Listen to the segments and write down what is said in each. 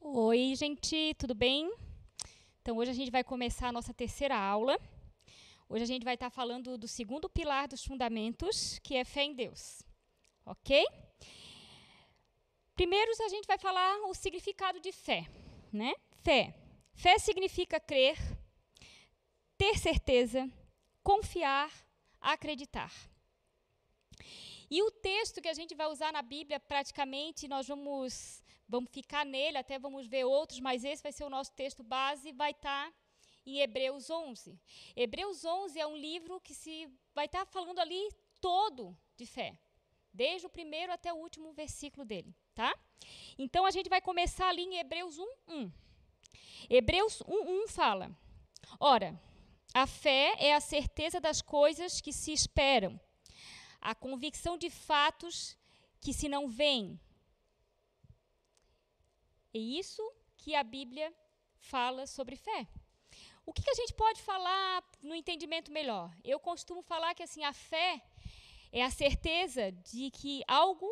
Oi, gente, tudo bem? Então, hoje a gente vai começar a nossa terceira aula. Hoje a gente vai estar falando do segundo pilar dos fundamentos, que é fé em Deus. Ok? Primeiro, a gente vai falar o significado de fé, né? Fé. Fé significa crer, ter certeza, confiar, acreditar. E o texto que a gente vai usar na Bíblia, praticamente, nós vamos, vamos ficar nele, até vamos ver outros, mas esse vai ser o nosso texto base, vai estar em Hebreus 11. Hebreus 11 é um livro que se vai estar falando ali todo de fé, desde o primeiro até o último versículo dele, tá? Então a gente vai começar ali em Hebreus 1, 1. Hebreus 1, 1 fala: Ora, a fé é a certeza das coisas que se esperam a convicção de fatos que se não veem. É isso que a Bíblia fala sobre fé. O que, que, a gente pode falar no entendimento melhor? Eu costumo falar que assim a fé é a certeza de que algo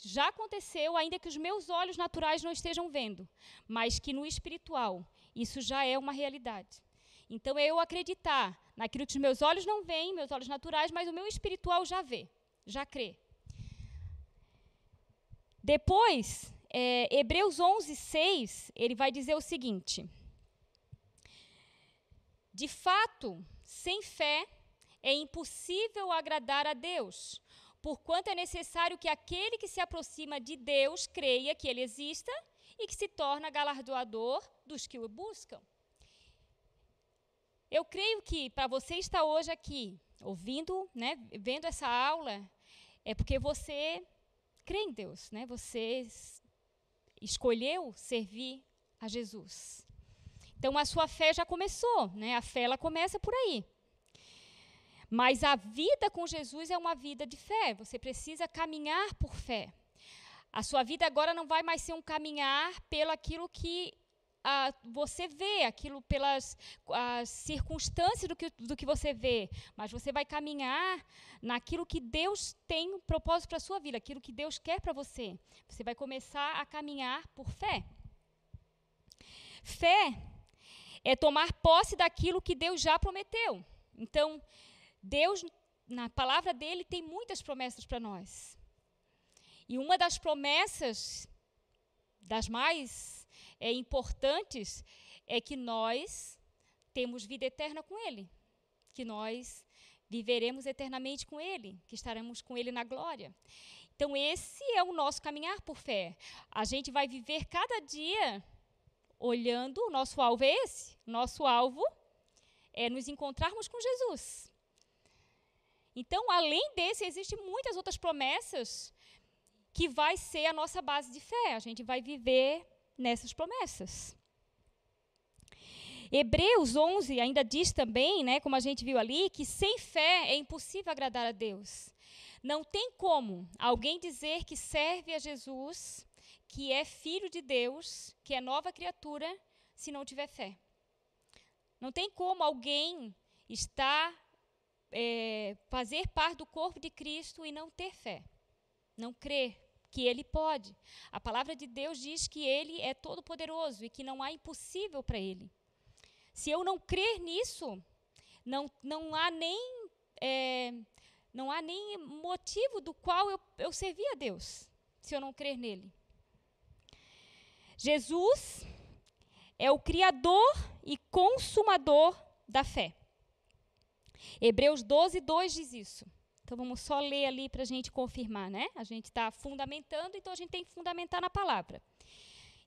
já aconteceu, ainda que os meus olhos naturais não estejam vendo, mas que no espiritual isso já é uma realidade. Então é eu acreditar naquilo que os meus olhos não veem, meus olhos naturais, mas o meu espiritual já vê, já crê. Depois, é, Hebreus 11, 6, ele vai dizer o seguinte: De fato, sem fé é impossível agradar a Deus, porquanto é necessário que aquele que se aproxima de Deus creia que ele exista e que se torna galardoador dos que o buscam. Eu creio que para você estar hoje aqui, ouvindo, né, vendo essa aula, é porque você crê em Deus, né? Você escolheu servir a Jesus. Então a sua fé já começou, né? A fé ela começa por aí. Mas a vida com Jesus é uma vida de fé. Você precisa caminhar por fé. A sua vida agora não vai mais ser um caminhar pelo aquilo que você vê, aquilo pelas as circunstâncias do que, do que você vê, mas você vai caminhar naquilo que Deus tem um propósito para a sua vida, aquilo que Deus quer para você. Você vai começar a caminhar por fé. Fé é tomar posse daquilo que Deus já prometeu. Então, Deus, na palavra dele, tem muitas promessas para nós. E uma das promessas, das mais é, importantes, é que nós temos vida eterna com Ele, que nós viveremos eternamente com Ele, que estaremos com Ele na glória. Então, esse é o nosso caminhar por fé. A gente vai viver cada dia olhando, o nosso alvo é esse. Nosso alvo é nos encontrarmos com Jesus. Então, além desse, existem muitas outras promessas que vai ser a nossa base de fé. A gente vai viver nessas promessas. Hebreus 11 ainda diz também, né, como a gente viu ali, que sem fé é impossível agradar a Deus. Não tem como alguém dizer que serve a Jesus, que é filho de Deus, que é nova criatura, se não tiver fé. Não tem como alguém estar, é, fazer parte do corpo de Cristo e não ter fé, não crer que ele pode. A palavra de Deus diz que ele é todo poderoso e que não há impossível para ele. Se eu não crer nisso, não, não há nem é, não há nem motivo do qual eu, eu servir a Deus, se eu não crer nele. Jesus é o criador e consumador da fé. Hebreus 12, 2 diz isso. Então vamos só ler ali para a gente confirmar, né? A gente está fundamentando, então a gente tem que fundamentar na palavra.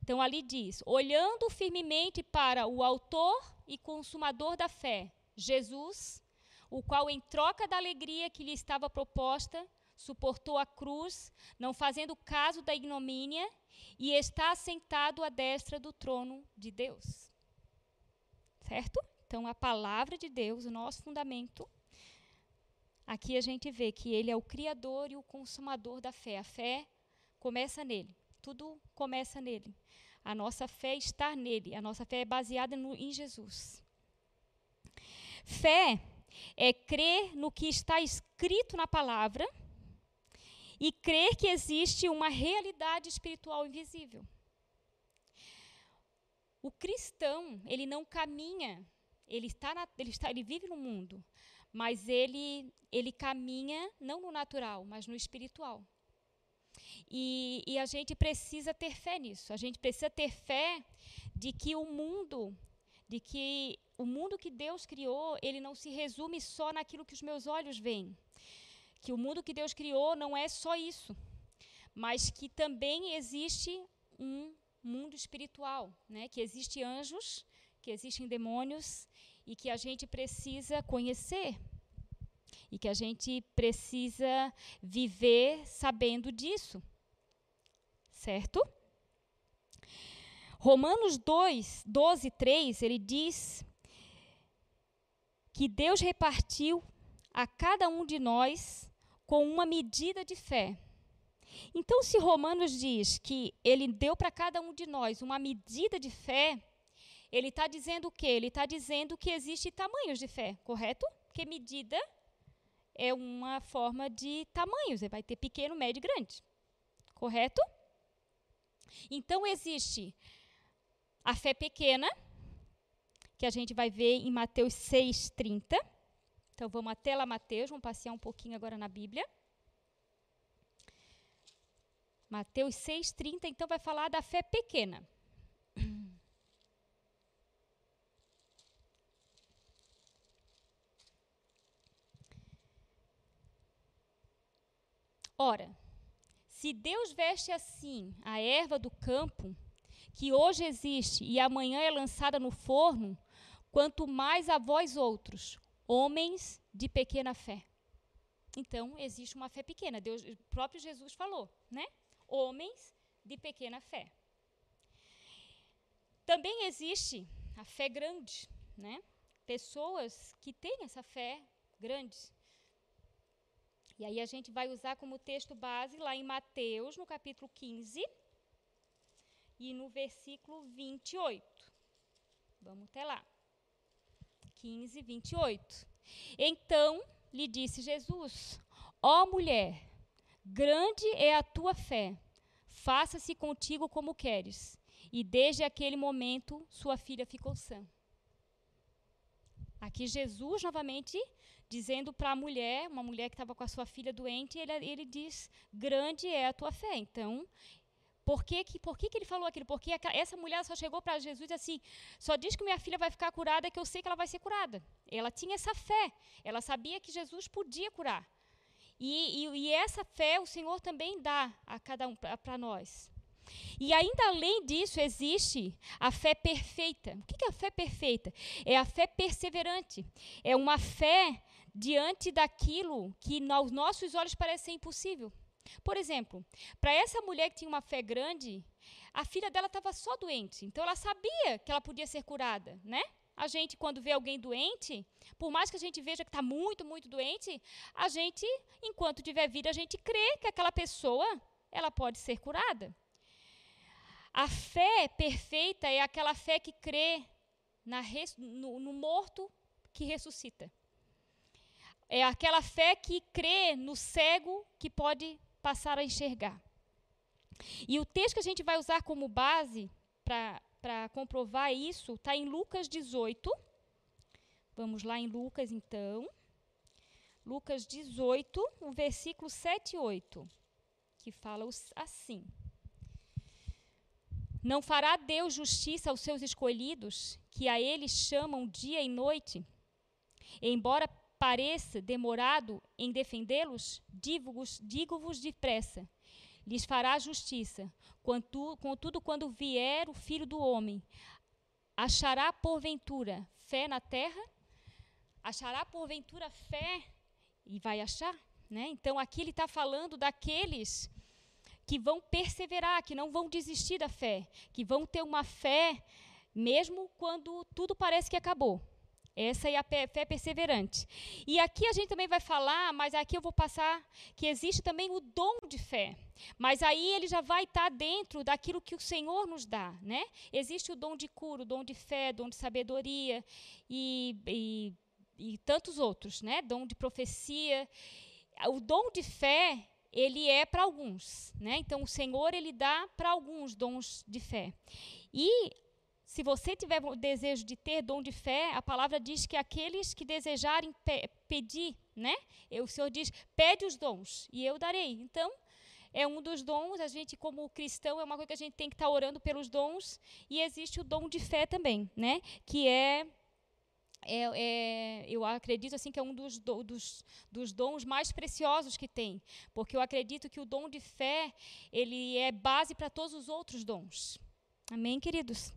Então ali diz: olhando firmemente para o autor e consumador da fé, Jesus, o qual, em troca da alegria que lhe estava proposta, suportou a cruz, não fazendo caso da ignomínia, e está assentado à destra do trono de Deus. Certo? Então, a palavra de Deus, o nosso fundamento, aqui a gente vê que ele é o criador e o consumador da fé. A fé começa nele. Tudo começa nele. A nossa fé está nele. A nossa fé é baseada no, em Jesus. Fé é crer no que está escrito na palavra e crer que existe uma realidade espiritual invisível. o cristão, ele não caminha, ele está, na, ele está, ele vive no mundo, mas ele ele caminha não no natural, mas no espiritual. E, e, a gente precisa ter fé nisso. A gente precisa ter fé de que o mundo, de que o mundo que Deus criou, ele não se resume só naquilo que os meus olhos veem. Que o mundo que Deus criou não é só isso, mas que também existe um mundo espiritual, né? Que existe anjos, que existem demônios e que a gente precisa conhecer e que a gente precisa viver sabendo disso. Certo? Romanos 2, 12, 3, ele diz que Deus repartiu a cada um de nós com uma medida de fé. Então, se Romanos diz que ele deu para cada um de nós uma medida de fé, ele está dizendo o quê? Ele está dizendo que existem tamanhos de fé, correto? Porque medida é uma forma de tamanhos. Você vai ter pequeno, médio e grande. Correto? Então, existe a fé pequena, que a gente vai ver em Mateus 6,30. Então, vamos até lá, Mateus, vamos passear um pouquinho agora na Bíblia. Mateus 6,30, então, vai falar da fé pequena. Ora, se Deus veste assim a erva do campo, que hoje existe e amanhã é lançada no forno, quanto mais a vós outros, homens de pequena fé. Então, existe uma fé pequena. Deus, o próprio Jesus falou, né? Homens de pequena fé. Também existe a fé grande, né? Pessoas que têm essa fé grande. E aí a gente vai usar como texto base lá em Mateus, no capítulo 15 e no versículo 28. Vamos até lá. 15, 28. Então lhe disse Jesus: Ó mulher, grande é a tua fé, faça-se contigo como queres. E desde aquele momento sua filha ficou sã. Aqui Jesus novamente dizendo para a mulher, uma mulher que estava com a sua filha doente, ele, ele diz: grande é a tua fé. Então, por que, que, por que, que ele falou aquilo? Porque essa mulher só chegou para Jesus assim, só diz que minha filha vai ficar curada, que eu sei que ela vai ser curada. Ela tinha essa fé, ela sabia que Jesus podia curar. E, e, e essa fé o Senhor também dá a cada um, para nós. E ainda além disso, existe a fé perfeita. O que é a fé perfeita? É a fé perseverante. É uma fé diante daquilo que aos nossos olhos parece ser impossível. Por exemplo, para essa mulher que tinha uma fé grande, a filha dela estava só doente, então ela sabia que ela podia ser curada, né? A gente, quando vê alguém doente, por mais que a gente veja que está muito, muito doente, a gente, enquanto tiver vida, a gente crê que aquela pessoa ela pode ser curada. A fé perfeita é aquela fé que crê na, no, no morto que ressuscita. É aquela fé que crê no cego que pode passar a enxergar. E o texto que a gente vai usar como base para comprovar isso está em Lucas 18. Vamos lá em Lucas, então. Lucas 18, o versículo 7 e 8, que fala assim: Não fará Deus justiça aos seus escolhidos, que a eles chamam dia e noite? Embora pareça demorado em defendê-los, digo-vos depressa, lhes fará justiça. Contudo, quando vier o Filho do Homem, achará porventura fé na terra? Achará porventura fé? E vai achar, né? Então aqui ele está falando daqueles que vão perseverar, que não vão desistir da fé, que vão ter uma fé mesmo quando tudo parece que acabou. Essa é a fé perseverante. E aqui a gente também vai falar, mas aqui eu vou passar que existe também o dom de fé. Mas aí ele já vai estar dentro daquilo que o Senhor nos dá, né? Existe o dom de cura, o dom de fé, dom de sabedoria e, e, e tantos outros, né? Dom de profecia. O dom de fé ele é para alguns, né? Então o Senhor ele dá para alguns dons de fé. E se você tiver o desejo de ter dom de fé, a palavra diz que aqueles que desejarem pe pedir, né? O Senhor diz: pede os dons e eu darei. Então, é um dos dons. A gente, como cristão, é uma coisa que a gente tem que estar tá orando pelos dons. E existe o dom de fé também, né? Que é é, é, eu acredito assim que é um dos, do, dos, dos, dons mais preciosos que tem, porque eu acredito que o dom de fé ele é base para todos os outros dons. Amém, queridos?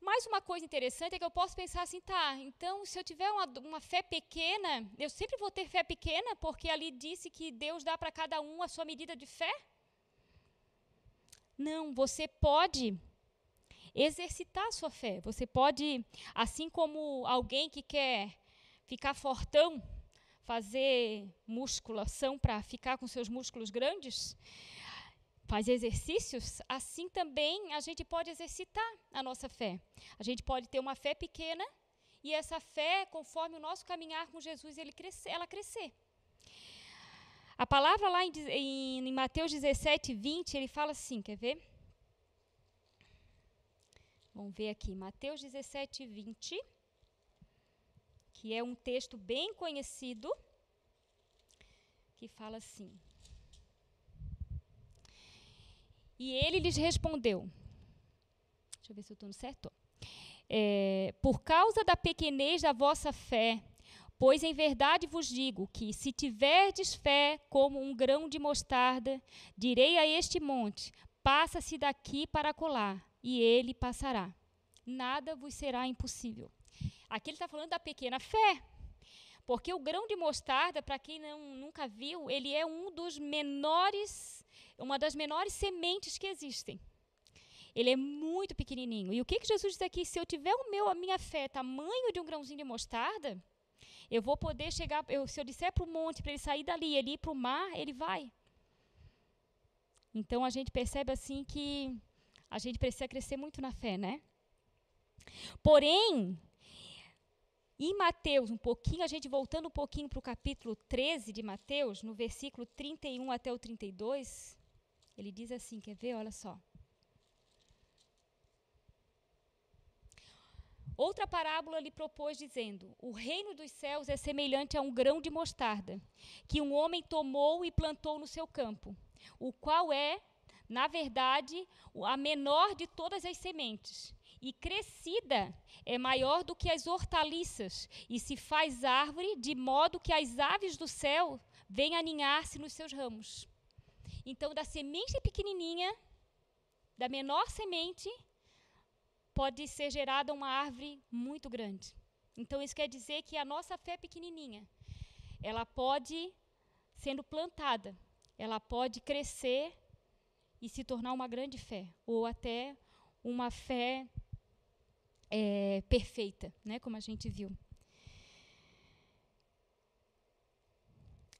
Mais uma coisa interessante é que eu posso pensar assim, tá, então se eu tiver uma, uma fé pequena, eu sempre vou ter fé pequena, porque ali disse que Deus dá para cada um a sua medida de fé? Não, você pode exercitar a sua fé. Você pode, assim como alguém que quer ficar fortão, fazer musculação para ficar com seus músculos grandes, faz exercícios, assim também a gente pode exercitar a nossa fé. A gente pode ter uma fé pequena e essa fé, conforme o nosso caminhar com Jesus, ela crescer. A palavra lá em, em, em Mateus 17, 20, ele fala assim, quer ver? Vamos ver aqui, Mateus 17, 20, que é um texto bem conhecido, que fala assim: E ele lhes respondeu: Deixa eu ver se eu estou no certo. É, por causa da pequenez da vossa fé, pois em verdade vos digo que, se tiverdes fé como um grão de mostarda, direi a este monte: passa-se daqui para colar, e ele passará. Nada vos será impossível. Aqui ele está falando da pequena fé. Porque o grão de mostarda, para quem não, nunca viu, ele é um dos menores uma das menores sementes que existem. Ele é muito pequenininho. E o que, que Jesus diz aqui? Se eu tiver o meu, a minha fé tamanho de um grãozinho de mostarda, eu vou poder chegar. Eu, se eu disser para o monte para ele sair dali, ele ir para o mar, ele vai. Então a gente percebe assim que a gente precisa crescer muito na fé, né? Porém, em Mateus, um pouquinho, a gente voltando um pouquinho para o capítulo 13 de Mateus, no versículo 31 até o 32, ele diz assim: quer ver? Olha só. Outra parábola lhe propôs, dizendo: O reino dos céus é semelhante a um grão de mostarda, que um homem tomou e plantou no seu campo, o qual é, na verdade, a menor de todas as sementes. E crescida é maior do que as hortaliças, e se faz árvore, de modo que as aves do céu vêm aninhar-se nos seus ramos. Então, da semente pequenininha, da menor semente, pode ser gerada uma árvore muito grande. Então, isso quer dizer que a nossa fé pequenininha, ela pode, sendo plantada, ela pode crescer e se tornar uma grande fé, ou até uma fé é, perfeita, né, como a gente viu.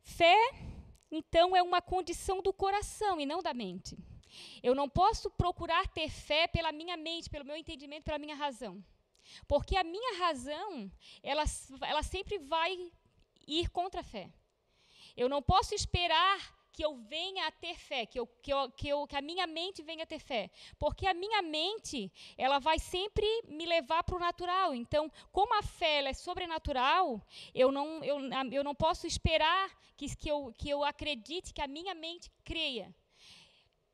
Fé então é uma condição do coração e não da mente. Eu não posso procurar ter fé pela minha mente, pelo meu entendimento, pela minha razão. Porque a minha razão, ela, ela sempre vai ir contra a fé. Eu não posso esperar que eu venha a ter fé, que, eu, que, eu, que, eu, que a minha mente venha a ter fé. Porque a minha mente, ela vai sempre me levar para o natural. Então, como a fé é sobrenatural, eu não, eu, eu não posso esperar que, que, eu, que eu acredite, que a minha mente creia.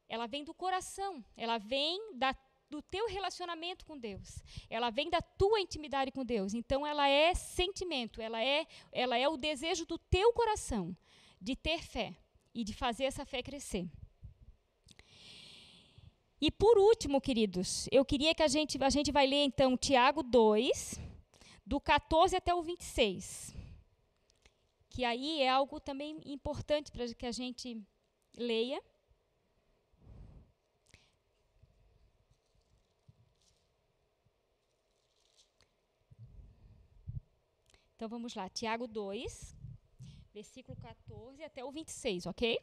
Ela vem do coração, ela vem da do teu relacionamento com Deus. Ela vem da tua intimidade com Deus. Então ela é sentimento, ela é ela é o desejo do teu coração de ter fé e de fazer essa fé crescer. E por último, queridos, eu queria que a gente, a gente vai ler então Tiago 2, do 14 até o 26. Que aí é algo também importante para que a gente leia. Então vamos lá, Tiago 2, versículo 14 até o 26, ok?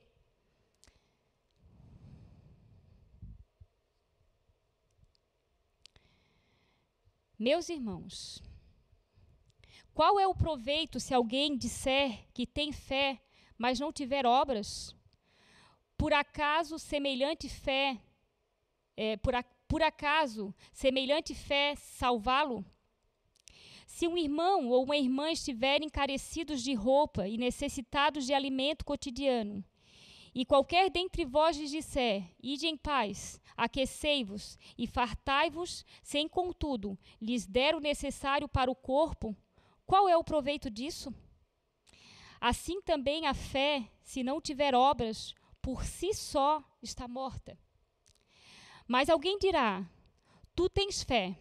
Meus irmãos, qual é o proveito se alguém disser que tem fé, mas não tiver obras? Por acaso semelhante fé, é, por, a, por acaso semelhante fé salvá-lo? Se um irmão ou uma irmã estiverem carecidos de roupa e necessitados de alimento cotidiano, e qualquer dentre vós lhes disser: Ide em paz, aquecei-vos e fartai-vos, sem contudo lhes der o necessário para o corpo, qual é o proveito disso? Assim também a fé, se não tiver obras, por si só está morta. Mas alguém dirá: Tu tens fé,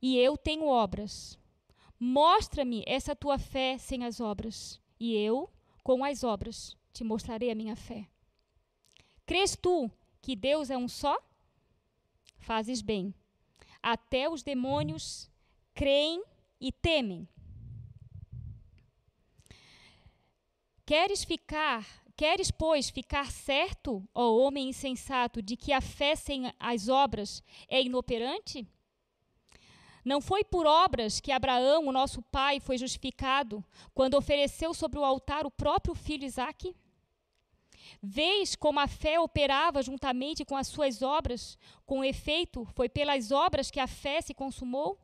e eu tenho obras. Mostra-me essa tua fé sem as obras, e eu, com as obras, te mostrarei a minha fé. Crês tu que Deus é um só? Fazes bem. Até os demônios creem e temem. Queres ficar, queres, pois, ficar certo, ó homem insensato, de que a fé sem as obras é inoperante? Não foi por obras que Abraão, o nosso pai, foi justificado quando ofereceu sobre o altar o próprio filho Isaque? Vês como a fé operava juntamente com as suas obras? Com efeito, foi pelas obras que a fé se consumou?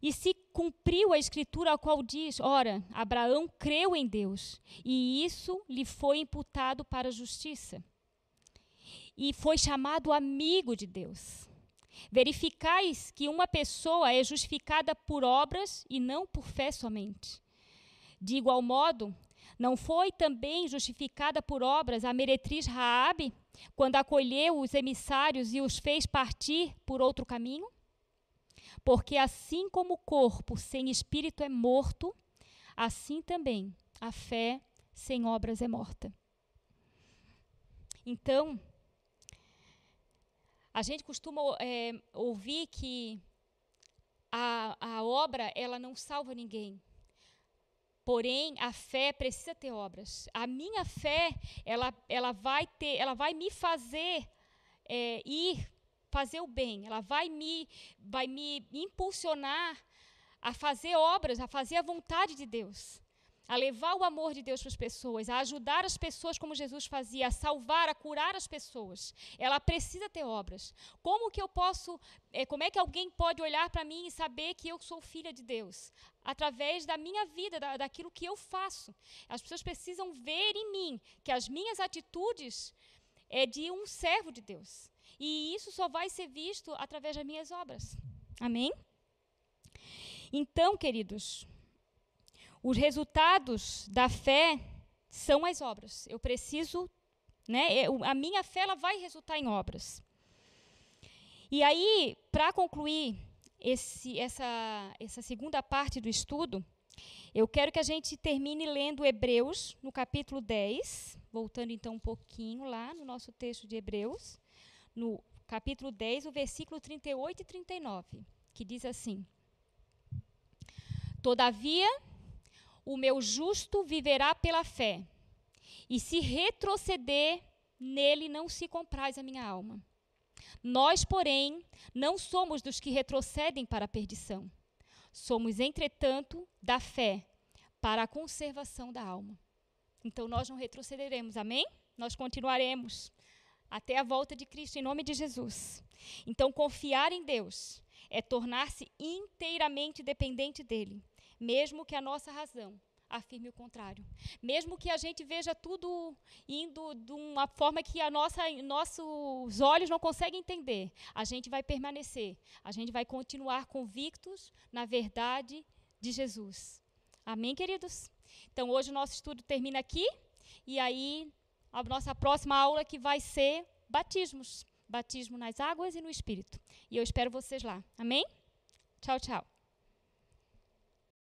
E se cumpriu a escritura a qual diz: Ora, Abraão creu em Deus, e isso lhe foi imputado para a justiça. E foi chamado amigo de Deus. Verificais que uma pessoa é justificada por obras e não por fé somente. De igual modo, não foi também justificada por obras a meretriz Raabe, quando acolheu os emissários e os fez partir por outro caminho? Porque assim como o corpo sem espírito é morto, assim também a fé sem obras é morta. Então, a gente costuma é, ouvir que a, a obra ela não salva ninguém. Porém, a fé precisa ter obras. A minha fé, ela, ela vai ter, ela vai me fazer é, ir fazer o bem, ela vai me, vai me impulsionar a fazer obras, a fazer a vontade de Deus, a levar o amor de Deus para as pessoas, a ajudar as pessoas como Jesus fazia, a salvar, a curar as pessoas. Ela precisa ter obras. Como que eu posso, é, como é que alguém pode olhar para mim e saber que eu sou filha de Deus? Através da minha vida, da, daquilo que eu faço. As pessoas precisam ver em mim que as minhas atitudes é de um servo de Deus. E isso só vai ser visto através das minhas obras. Amém? Então, queridos, os resultados da fé são as obras. Eu preciso, né? Eu, a minha fé ela vai resultar em obras. E aí, para concluir esse, essa, essa segunda parte do estudo, eu quero que a gente termine lendo Hebreus, no capítulo 10, voltando então um pouquinho lá no nosso texto de Hebreus no capítulo 10, o versículo 38 e 39, que diz assim: Todavia, o meu justo viverá pela fé, e se retroceder, nele não se compraz a minha alma. Nós, porém, não somos dos que retrocedem para a perdição. Somos, entretanto, da fé para a conservação da alma. Então nós não retrocederemos, amém? Nós continuaremos até a volta de Cristo, em nome de Jesus. Então, confiar em Deus é tornar-se inteiramente dependente dele, mesmo que a nossa razão afirme o contrário. Mesmo que a gente veja tudo indo de uma forma que a nossa, nossos olhos não conseguem entender, a gente vai permanecer, a gente vai continuar convictos na verdade de Jesus. Amém, queridos? Então, hoje o nosso estudo termina aqui, e aí a nossa próxima aula que vai ser batismos. Batismo nas águas e no Espírito. E eu espero vocês lá. Amém? Tchau, tchau.